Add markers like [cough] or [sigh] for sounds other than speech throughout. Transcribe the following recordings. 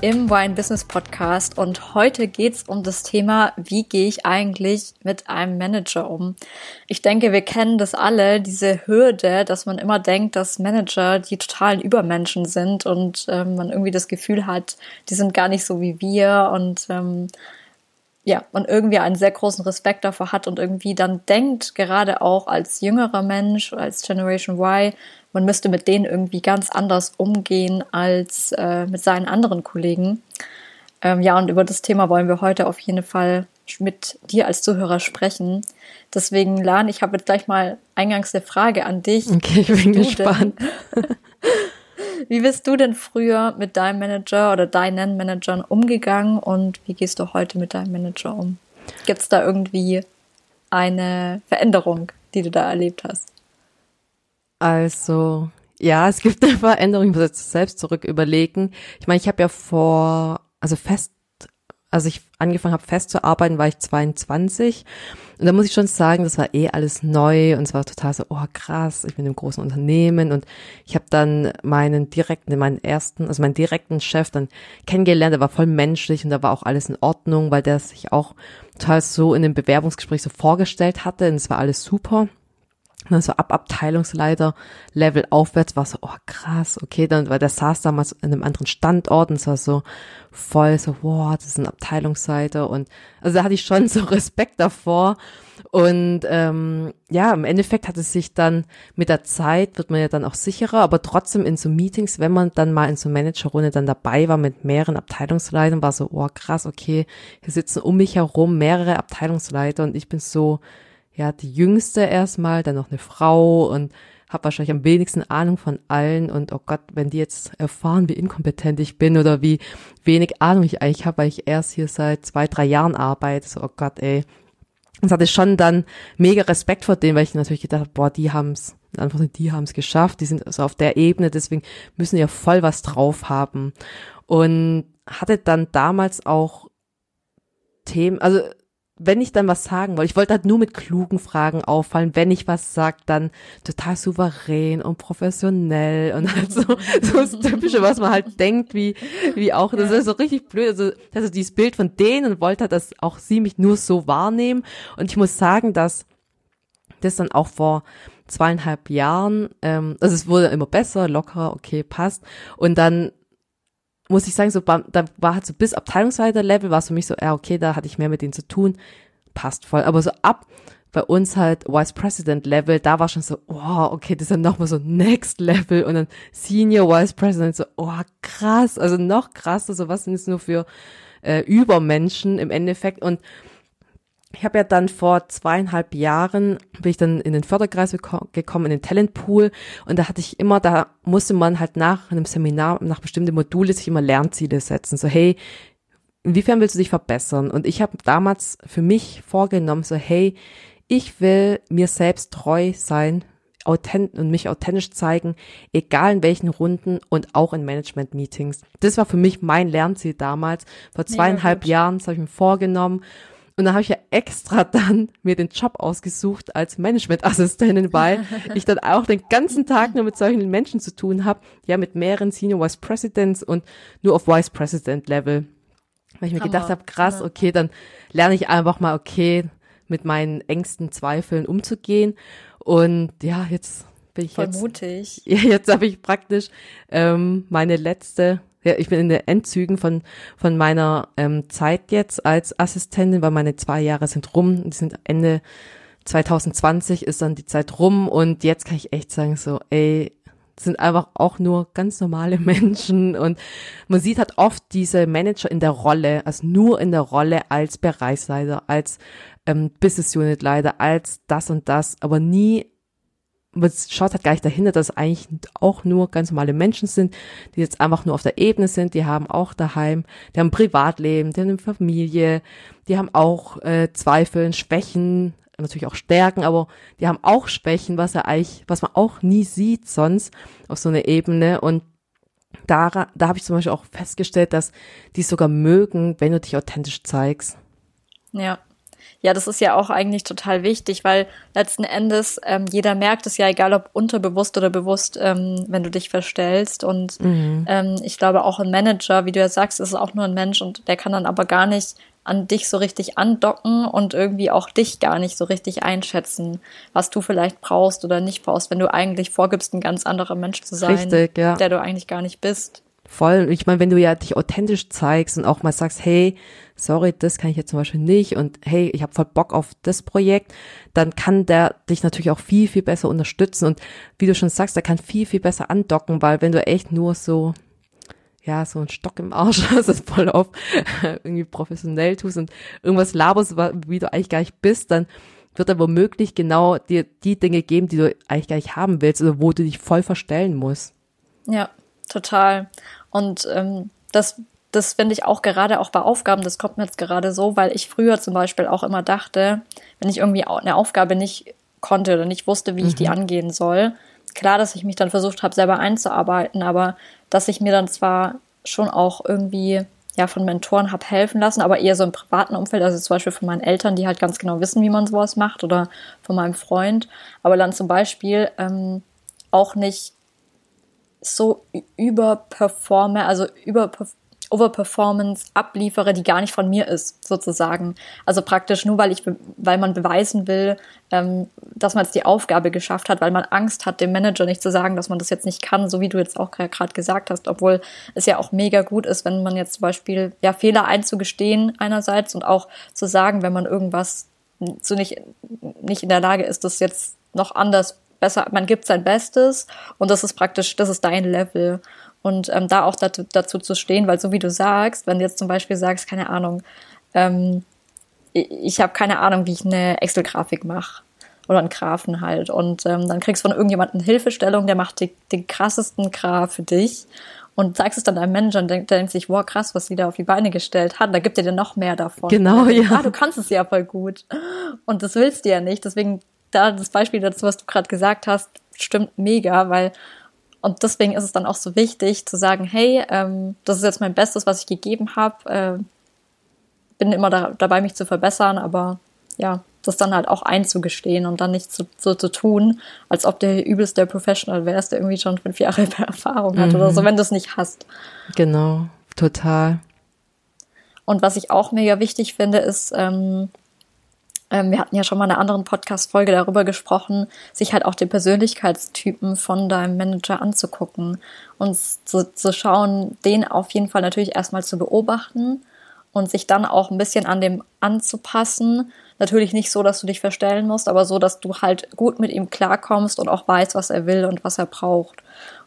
im Wine Business Podcast und heute geht's um das Thema, wie gehe ich eigentlich mit einem Manager um? Ich denke, wir kennen das alle, diese Hürde, dass man immer denkt, dass Manager die totalen Übermenschen sind und ähm, man irgendwie das Gefühl hat, die sind gar nicht so wie wir und ähm, ja, man irgendwie einen sehr großen Respekt davor hat und irgendwie dann denkt, gerade auch als jüngerer Mensch, als Generation Y, man müsste mit denen irgendwie ganz anders umgehen als äh, mit seinen anderen Kollegen. Ähm, ja, und über das Thema wollen wir heute auf jeden Fall mit dir als Zuhörer sprechen. Deswegen, Lan, ich habe jetzt gleich mal eingangs eine Frage an dich. Okay, ich bin gespannt. [laughs] wie bist du denn früher mit deinem Manager oder deinen Managern umgegangen und wie gehst du heute mit deinem Manager um? Gibt es da irgendwie eine Veränderung, die du da erlebt hast? Also, ja, es gibt eine Veränderung. Ich muss jetzt selbst zurück überlegen. Ich meine, ich habe ja vor, also fest, also ich angefangen habe festzuarbeiten, war ich 22. Und da muss ich schon sagen, das war eh alles neu und es war total so, oh krass, ich bin im großen Unternehmen und ich habe dann meinen direkten, meinen ersten, also meinen direkten Chef dann kennengelernt, der war voll menschlich und da war auch alles in Ordnung, weil der sich auch total so in dem Bewerbungsgespräch so vorgestellt hatte und es war alles super. Und so ab Abteilungsleiter Level aufwärts war so, oh krass, okay, dann, weil der saß damals in einem anderen Standort und es war so voll so, wow, das ist ein Abteilungsleiter und also da hatte ich schon [laughs] so Respekt davor. Und ähm, ja, im Endeffekt hat es sich dann mit der Zeit, wird man ja dann auch sicherer, aber trotzdem in so Meetings, wenn man dann mal in so Managerrunde dann dabei war mit mehreren Abteilungsleitern, war so, oh krass, okay, hier sitzen um mich herum mehrere Abteilungsleiter und ich bin so, ja, die jüngste erstmal, dann noch eine Frau und habe wahrscheinlich am wenigsten Ahnung von allen und oh Gott, wenn die jetzt erfahren, wie inkompetent ich bin oder wie wenig Ahnung ich eigentlich habe, weil ich erst hier seit zwei, drei Jahren arbeite, so oh Gott, ey. Das hatte schon dann mega Respekt vor denen, weil ich natürlich gedacht habe, boah, die haben's, einfach die haben's geschafft, die sind also auf der Ebene, deswegen müssen ja voll was drauf haben. Und hatte dann damals auch Themen, also wenn ich dann was sagen wollte, ich wollte halt nur mit klugen Fragen auffallen, wenn ich was sag, dann total souverän und professionell und halt so, [laughs] so das Typische, was man halt denkt, wie, wie auch, das ist so richtig blöd, also, also dieses Bild von denen und wollte halt, dass auch sie mich nur so wahrnehmen. Und ich muss sagen, dass das dann auch vor zweieinhalb Jahren, ähm, also es wurde immer besser, lockerer, okay, passt. Und dann muss ich sagen, so da war halt so bis Abteilungsleiter-Level war es für mich so, ja, okay, da hatte ich mehr mit denen zu tun, passt voll. Aber so ab bei uns halt Vice President Level, da war schon so, oh, okay, das ist ja nochmal so Next Level. Und dann Senior Vice President, so, oh, krass, also noch krasser, so was sind es nur für äh, Übermenschen im Endeffekt. Und ich habe ja dann vor zweieinhalb Jahren, bin ich dann in den Förderkreis gekommen, in den Talentpool und da hatte ich immer, da musste man halt nach einem Seminar, nach bestimmten Module sich immer Lernziele setzen. So, hey, inwiefern willst du dich verbessern? Und ich habe damals für mich vorgenommen, so, hey, ich will mir selbst treu sein authent und mich authentisch zeigen, egal in welchen Runden und auch in Management-Meetings. Das war für mich mein Lernziel damals. Vor zweieinhalb Jahren, das habe ich mir vorgenommen und da habe ich ja extra dann mir den Job ausgesucht als Managementassistentin, weil [laughs] ich dann auch den ganzen Tag nur mit solchen Menschen zu tun habe, ja mit mehreren Senior Vice Presidents und nur auf Vice President Level. Weil ich mir Hammer. gedacht habe, krass, okay, dann lerne ich einfach mal, okay, mit meinen engsten Zweifeln umzugehen. Und ja, jetzt bin ich Voll jetzt. mutig. [laughs] Ja, jetzt habe ich praktisch ähm, meine letzte ja, ich bin in den Endzügen von, von meiner ähm, Zeit jetzt als Assistentin, weil meine zwei Jahre sind rum. Die sind Ende 2020 ist dann die Zeit rum und jetzt kann ich echt sagen so, ey, sind einfach auch nur ganz normale [laughs] Menschen und man sieht halt oft diese Manager in der Rolle, also nur in der Rolle als Bereichsleiter, als ähm, Business Unit Leiter, als das und das, aber nie man schaut halt gar nicht dahinter, dass eigentlich auch nur ganz normale Menschen sind, die jetzt einfach nur auf der Ebene sind, die haben auch daheim, die haben ein Privatleben, die haben eine Familie, die haben auch äh, Zweifel, Schwächen, natürlich auch Stärken, aber die haben auch Schwächen, was er eigentlich, was man auch nie sieht sonst auf so einer Ebene und da, da habe ich zum Beispiel auch festgestellt, dass die sogar mögen, wenn du dich authentisch zeigst. Ja. Ja, das ist ja auch eigentlich total wichtig, weil letzten Endes ähm, jeder merkt es ja, egal ob unterbewusst oder bewusst, ähm, wenn du dich verstellst. Und mhm. ähm, ich glaube auch ein Manager, wie du ja sagst, ist auch nur ein Mensch und der kann dann aber gar nicht an dich so richtig andocken und irgendwie auch dich gar nicht so richtig einschätzen, was du vielleicht brauchst oder nicht brauchst, wenn du eigentlich vorgibst, ein ganz anderer Mensch zu sein, richtig, ja. der du eigentlich gar nicht bist. Voll. Ich meine, wenn du ja dich authentisch zeigst und auch mal sagst, hey, sorry, das kann ich jetzt zum Beispiel nicht und hey, ich habe voll Bock auf das Projekt, dann kann der dich natürlich auch viel, viel besser unterstützen und wie du schon sagst, der kann viel, viel besser andocken, weil wenn du echt nur so ja, so ein Stock im Arsch, [laughs] das ist voll auf [laughs] irgendwie professionell tust und irgendwas laberst, wie du eigentlich gar nicht bist, dann wird er womöglich genau dir die Dinge geben, die du eigentlich gar nicht haben willst oder wo du dich voll verstellen musst. Ja, total. Und ähm, das, das finde ich auch gerade auch bei Aufgaben, das kommt mir jetzt gerade so, weil ich früher zum Beispiel auch immer dachte, wenn ich irgendwie eine Aufgabe nicht konnte oder nicht wusste, wie ich die mhm. angehen soll, klar, dass ich mich dann versucht habe, selber einzuarbeiten, aber dass ich mir dann zwar schon auch irgendwie ja von Mentoren habe helfen lassen, aber eher so im privaten Umfeld, also zum Beispiel von meinen Eltern, die halt ganz genau wissen, wie man sowas macht, oder von meinem Freund, aber dann zum Beispiel ähm, auch nicht so überperforme, also überperforme Overperformance abliefere, die gar nicht von mir ist, sozusagen. Also praktisch nur, weil ich, weil man beweisen will, ähm, dass man jetzt die Aufgabe geschafft hat, weil man Angst hat, dem Manager nicht zu sagen, dass man das jetzt nicht kann, so wie du jetzt auch gerade gesagt hast, obwohl es ja auch mega gut ist, wenn man jetzt zum Beispiel ja Fehler einzugestehen einerseits und auch zu sagen, wenn man irgendwas so nicht, nicht in der Lage ist, das jetzt noch anders besser, man gibt sein Bestes und das ist praktisch, das ist dein Level und ähm, da auch dazu, dazu zu stehen, weil so wie du sagst, wenn du jetzt zum Beispiel sagst, keine Ahnung, ähm, ich, ich habe keine Ahnung, wie ich eine Excel-Grafik mache oder einen Graphen halt und ähm, dann kriegst du von irgendjemandem Hilfestellung, der macht die, den krassesten Graph für dich und sagst es dann deinem Manager und denkt, denkt sich, wow, krass, was sie da auf die Beine gestellt hat, da gibt er dir noch mehr davon. Genau, ja. Ah, du kannst es ja voll gut. Und das willst du ja nicht. Deswegen, da das Beispiel dazu, was du gerade gesagt hast, stimmt mega, weil und deswegen ist es dann auch so wichtig zu sagen, hey, ähm, das ist jetzt mein Bestes, was ich gegeben habe. Äh, bin immer da, dabei, mich zu verbessern, aber ja, das dann halt auch einzugestehen und dann nicht so, so zu tun, als ob der übelst der Professional wärst, der irgendwie schon fünf Jahre [laughs] Erfahrung hat mhm. oder so, mhm. wenn du es nicht hast. Genau, total. Und was ich auch mega wichtig finde, ist, ähm, ähm, wir hatten ja schon mal in einer anderen Podcast-Folge darüber gesprochen, sich halt auch den Persönlichkeitstypen von deinem Manager anzugucken und zu, zu schauen, den auf jeden Fall natürlich erstmal zu beobachten und sich dann auch ein bisschen an dem anzupassen. Natürlich nicht so, dass du dich verstellen musst, aber so, dass du halt gut mit ihm klarkommst und auch weißt, was er will und was er braucht.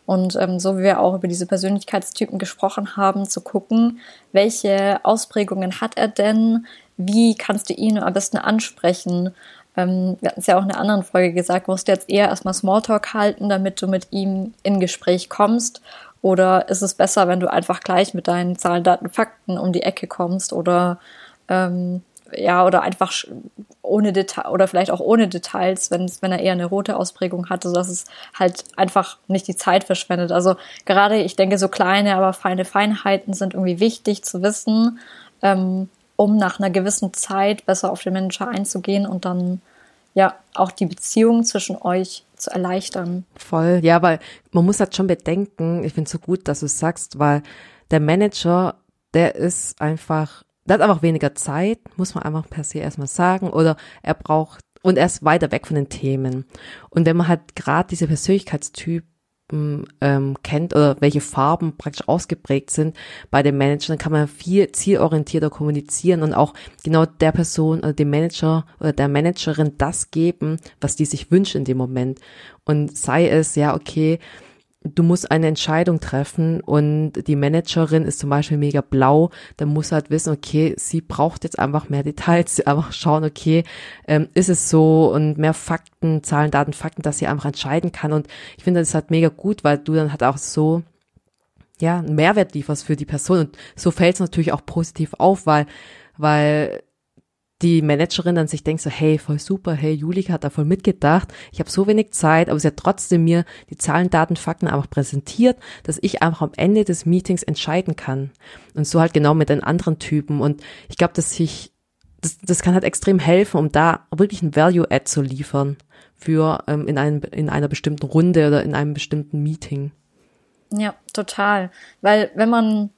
Und ähm, so wie wir auch über diese Persönlichkeitstypen gesprochen haben, zu gucken, welche Ausprägungen hat er denn, wie kannst du ihn am besten ansprechen? Ähm, wir hatten es ja auch in einer anderen Folge gesagt, musst du jetzt eher erstmal Smalltalk halten, damit du mit ihm in Gespräch kommst? Oder ist es besser, wenn du einfach gleich mit deinen Zahlen, Daten, Fakten um die Ecke kommst? Oder ähm, ja, oder einfach ohne Detail oder vielleicht auch ohne Details, wenn, wenn er eher eine rote Ausprägung hat, sodass es halt einfach nicht die Zeit verschwendet. Also gerade, ich denke, so kleine, aber feine Feinheiten sind irgendwie wichtig zu wissen. Ähm, um nach einer gewissen Zeit besser auf den Manager einzugehen und dann ja auch die Beziehung zwischen euch zu erleichtern. Voll, ja, weil man muss halt schon bedenken, ich finde es so gut, dass du es sagst, weil der Manager, der ist einfach, der hat einfach weniger Zeit, muss man einfach per se erstmal sagen, oder er braucht, und er ist weiter weg von den Themen. Und wenn man halt gerade diese Persönlichkeitstyp ähm, kennt oder welche Farben praktisch ausgeprägt sind bei den Managern, dann kann man viel zielorientierter kommunizieren und auch genau der Person oder dem Manager oder der Managerin das geben, was die sich wünscht in dem Moment. Und sei es, ja, okay, du musst eine Entscheidung treffen und die Managerin ist zum Beispiel mega blau, dann muss halt wissen, okay, sie braucht jetzt einfach mehr Details, [laughs] einfach schauen, okay, ähm, ist es so und mehr Fakten, Zahlen, Daten, Fakten, dass sie einfach entscheiden kann und ich finde, das halt mega gut, weil du dann halt auch so ja, einen Mehrwert lieferst für die Person und so fällt es natürlich auch positiv auf, weil weil die Managerin dann sich denkt so, hey, voll super, hey, Julika hat da voll mitgedacht. Ich habe so wenig Zeit, aber sie hat trotzdem mir die Zahlen, Daten, Fakten einfach präsentiert, dass ich einfach am Ende des Meetings entscheiden kann. Und so halt genau mit den anderen Typen. Und ich glaube, dass ich, das, das kann halt extrem helfen, um da wirklich ein Value-Add zu liefern für ähm, in, einem, in einer bestimmten Runde oder in einem bestimmten Meeting. Ja, total. Weil wenn man,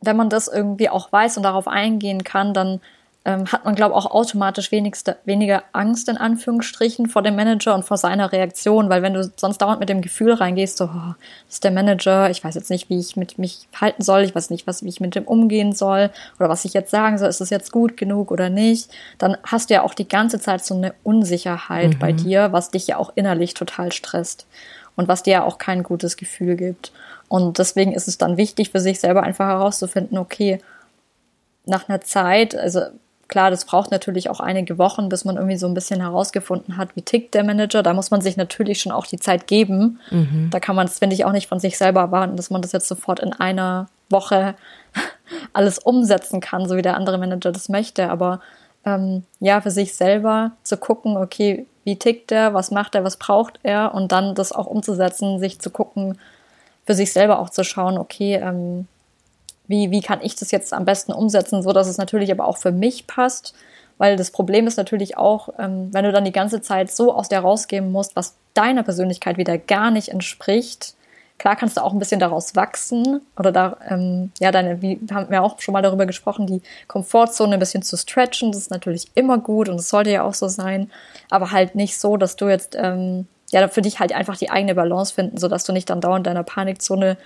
wenn man das irgendwie auch weiß und darauf eingehen kann, dann ähm, hat man, glaube ich, auch automatisch wenigste, weniger Angst in Anführungsstrichen vor dem Manager und vor seiner Reaktion, weil wenn du sonst dauernd mit dem Gefühl reingehst, so, oh, das ist der Manager, ich weiß jetzt nicht, wie ich mit mich halten soll, ich weiß nicht, was, wie ich mit dem umgehen soll oder was ich jetzt sagen soll, ist es jetzt gut genug oder nicht, dann hast du ja auch die ganze Zeit so eine Unsicherheit mhm. bei dir, was dich ja auch innerlich total stresst und was dir ja auch kein gutes Gefühl gibt. Und deswegen ist es dann wichtig für sich selber einfach herauszufinden, okay, nach einer Zeit, also Klar, das braucht natürlich auch einige Wochen, bis man irgendwie so ein bisschen herausgefunden hat, wie tickt der Manager. Da muss man sich natürlich schon auch die Zeit geben. Mhm. Da kann man es, finde ich, auch nicht von sich selber erwarten, dass man das jetzt sofort in einer Woche [laughs] alles umsetzen kann, so wie der andere Manager das möchte. Aber ähm, ja, für sich selber zu gucken, okay, wie tickt der, was macht er, was braucht er und dann das auch umzusetzen, sich zu gucken, für sich selber auch zu schauen, okay, ähm, wie, wie kann ich das jetzt am besten umsetzen, so dass es natürlich aber auch für mich passt. Weil das Problem ist natürlich auch, ähm, wenn du dann die ganze Zeit so aus dir rausgeben musst, was deiner Persönlichkeit wieder gar nicht entspricht. Klar kannst du auch ein bisschen daraus wachsen oder da, ähm, ja, deine, wie haben wir auch schon mal darüber gesprochen, die Komfortzone ein bisschen zu stretchen. Das ist natürlich immer gut und es sollte ja auch so sein, aber halt nicht so, dass du jetzt, ähm, ja, für dich halt einfach die eigene Balance finden, sodass du nicht dann dauernd deiner Panikzone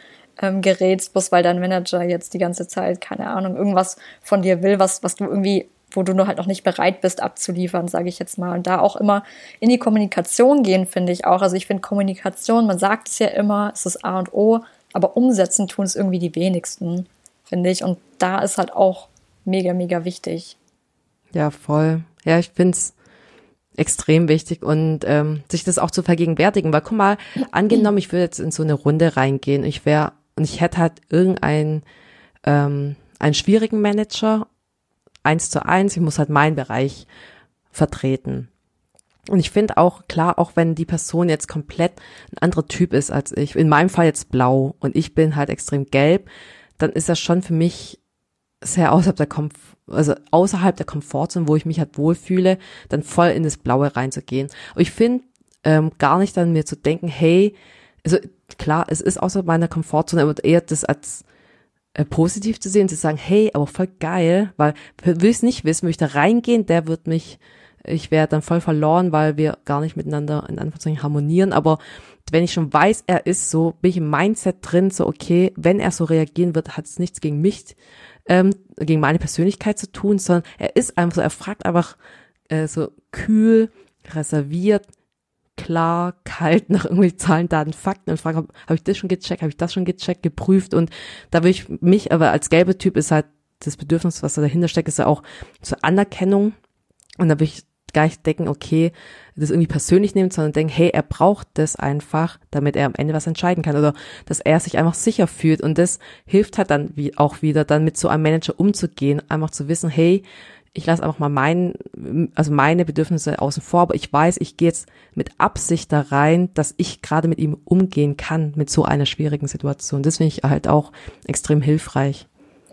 ähm, gerätst, bloß weil dein Manager jetzt die ganze Zeit, keine Ahnung, irgendwas von dir will, was, was du irgendwie, wo du nur halt noch nicht bereit bist abzuliefern, sage ich jetzt mal. Und da auch immer in die Kommunikation gehen, finde ich auch. Also ich finde Kommunikation, man sagt es ja immer, es ist A und O, aber umsetzen tun es irgendwie die wenigsten, finde ich. Und da ist halt auch mega, mega wichtig. Ja, voll. Ja, ich finde es extrem wichtig und ähm, sich das auch zu vergegenwärtigen, weil guck mal, angenommen, ich würde jetzt in so eine Runde reingehen, ich wäre und ich hätte halt irgendeinen ähm, einen schwierigen Manager, eins zu eins, ich muss halt meinen Bereich vertreten. Und ich finde auch, klar, auch wenn die Person jetzt komplett ein anderer Typ ist als ich, in meinem Fall jetzt blau und ich bin halt extrem gelb, dann ist das schon für mich sehr außerhalb der Komf also außerhalb der Komfortzone, wo ich mich halt wohlfühle, dann voll in das Blaue reinzugehen. Aber ich finde ähm, gar nicht dann mir zu denken, hey, also klar, es ist außerhalb meiner Komfortzone, aber eher das als äh, positiv zu sehen, zu sagen, hey, aber voll geil, weil will ich es nicht wissen, will ich da reingehen, der wird mich, ich wäre dann voll verloren, weil wir gar nicht miteinander in Anführungszeichen harmonieren, aber wenn ich schon weiß, er ist so, bin ich im Mindset drin, so okay, wenn er so reagieren wird, hat es nichts gegen mich, ähm, gegen meine Persönlichkeit zu tun, sondern er ist einfach so, er fragt einfach äh, so kühl, reserviert, klar, kalt nach irgendwie Zahlen, Daten, Fakten und fragen, habe hab ich das schon gecheckt, habe ich das schon gecheckt, geprüft und da will ich mich, aber als gelbe Typ ist halt das Bedürfnis, was da dahinter steckt, ist ja auch zur Anerkennung und da will ich gar nicht denken, okay, das irgendwie persönlich nehmen, sondern denken, hey, er braucht das einfach, damit er am Ende was entscheiden kann oder dass er sich einfach sicher fühlt und das hilft halt dann wie auch wieder, dann mit so einem Manager umzugehen, einfach zu wissen, hey, ich lasse einfach mal mein, also meine Bedürfnisse außen vor, aber ich weiß, ich gehe jetzt mit Absicht da rein, dass ich gerade mit ihm umgehen kann, mit so einer schwierigen Situation. Das finde ich halt auch extrem hilfreich.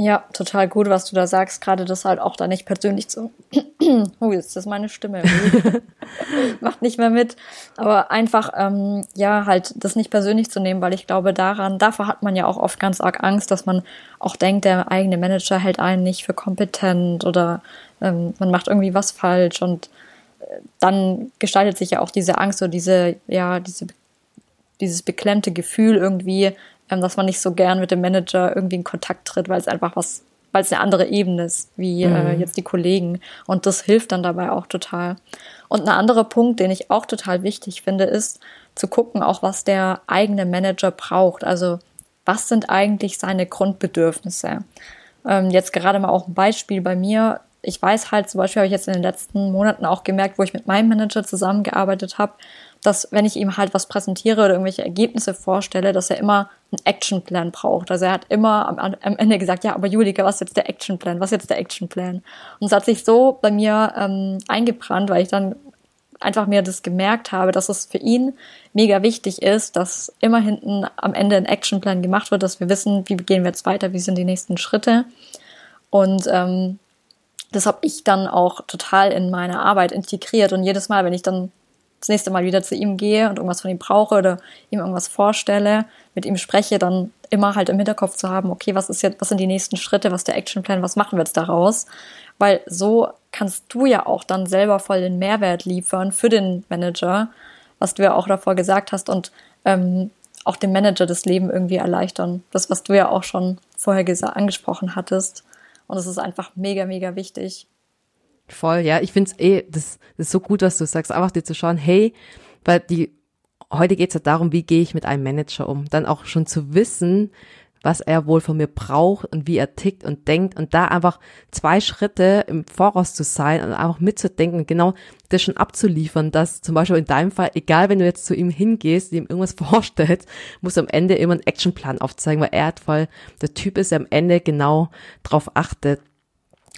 Ja, total gut, was du da sagst. Gerade das halt auch da nicht persönlich zu. [clears throat] oh, jetzt ist meine Stimme. [laughs] Macht nicht mehr mit. Aber einfach, ähm, ja, halt das nicht persönlich zu nehmen, weil ich glaube, daran, davor hat man ja auch oft ganz arg Angst, dass man auch denkt, der eigene Manager hält einen nicht für kompetent oder ähm, man macht irgendwie was falsch und äh, dann gestaltet sich ja auch diese Angst oder diese, ja, diese, dieses beklemmte Gefühl irgendwie, ähm, dass man nicht so gern mit dem Manager irgendwie in Kontakt tritt, weil es einfach was weil es eine andere Ebene ist, wie äh, mhm. äh, jetzt die Kollegen. Und das hilft dann dabei auch total. Und ein anderer Punkt, den ich auch total wichtig finde, ist zu gucken, auch was der eigene Manager braucht. Also was sind eigentlich seine Grundbedürfnisse? Ähm, jetzt gerade mal auch ein Beispiel bei mir. Ich weiß halt, zum Beispiel habe ich jetzt in den letzten Monaten auch gemerkt, wo ich mit meinem Manager zusammengearbeitet habe, dass wenn ich ihm halt was präsentiere oder irgendwelche Ergebnisse vorstelle, dass er immer einen Actionplan braucht. Also er hat immer am, am, Ende gesagt, ja, aber Julika, was ist jetzt der Actionplan? Was ist jetzt der Actionplan? Und es hat sich so bei mir ähm, eingebrannt, weil ich dann einfach mir das gemerkt habe, dass es für ihn mega wichtig ist, dass immer hinten am Ende ein Actionplan gemacht wird, dass wir wissen, wie gehen wir jetzt weiter, wie sind die nächsten Schritte. Und ähm, das habe ich dann auch total in meine Arbeit integriert. Und jedes Mal, wenn ich dann das nächste Mal wieder zu ihm gehe und irgendwas von ihm brauche oder ihm irgendwas vorstelle, mit ihm spreche, dann immer halt im Hinterkopf zu haben, okay, was ist jetzt, was sind die nächsten Schritte, was ist der Actionplan, was machen wir jetzt daraus? Weil so kannst du ja auch dann selber voll den Mehrwert liefern für den Manager, was du ja auch davor gesagt hast und ähm, auch dem Manager das Leben irgendwie erleichtern. Das, was du ja auch schon vorher angesprochen hattest. Und es ist einfach mega, mega wichtig. Voll, ja. Ich find's eh, das, das ist so gut, was du sagst, einfach dir zu schauen, hey, weil die, heute geht's ja darum, wie gehe ich mit einem Manager um. Dann auch schon zu wissen, was er wohl von mir braucht und wie er tickt und denkt. Und da einfach zwei Schritte im Voraus zu sein und einfach mitzudenken genau das schon abzuliefern, dass zum Beispiel in deinem Fall, egal wenn du jetzt zu ihm hingehst, ihm irgendwas [laughs] vorstellst, muss am Ende immer ein Actionplan aufzeigen, weil er hat voll der Typ ist, der am Ende genau drauf achtet,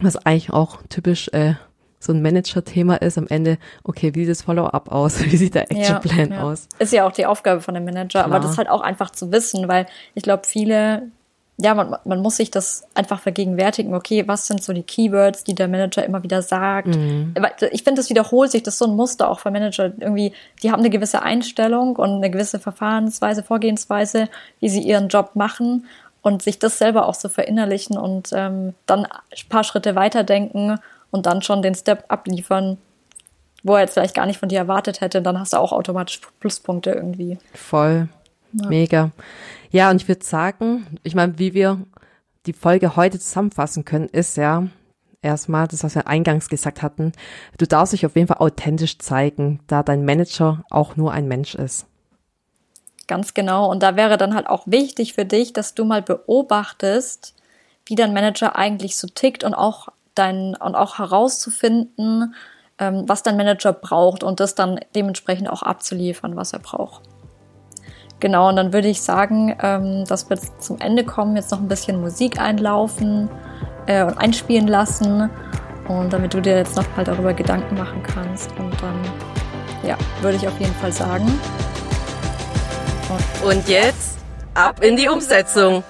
was eigentlich auch typisch äh, so ein Manager-Thema ist, am Ende, okay, wie sieht das Follow-up aus? [laughs] Wie sieht der Action-Plan ja, ja. aus? Ist ja auch die Aufgabe von dem Manager, Klar. aber das ist halt auch einfach zu wissen, weil ich glaube, viele, ja, man, man muss sich das einfach vergegenwärtigen, okay, was sind so die Keywords, die der Manager immer wieder sagt? Mhm. Ich finde, das wiederholt sich, das ist so ein Muster auch für Manager. Irgendwie, die haben eine gewisse Einstellung und eine gewisse Verfahrensweise, Vorgehensweise, wie sie ihren Job machen und sich das selber auch so verinnerlichen und ähm, dann ein paar Schritte weiterdenken und dann schon den Step abliefern, wo er jetzt vielleicht gar nicht von dir erwartet hätte, dann hast du auch automatisch Pluspunkte irgendwie. Voll. Ja. Mega. Ja, und ich würde sagen, ich meine, wie wir die Folge heute zusammenfassen können, ist ja erstmal das, was wir eingangs gesagt hatten. Du darfst dich auf jeden Fall authentisch zeigen, da dein Manager auch nur ein Mensch ist. Ganz genau. Und da wäre dann halt auch wichtig für dich, dass du mal beobachtest, wie dein Manager eigentlich so tickt und auch dein und auch herauszufinden, ähm, was dein Manager braucht und das dann dementsprechend auch abzuliefern, was er braucht. Genau, und dann würde ich sagen, ähm, dass wir zum Ende kommen, jetzt noch ein bisschen Musik einlaufen äh, und einspielen lassen. Und damit du dir jetzt noch mal darüber Gedanken machen kannst. Und dann, ja, würde ich auf jeden Fall sagen. Und jetzt ab in die Umsetzung.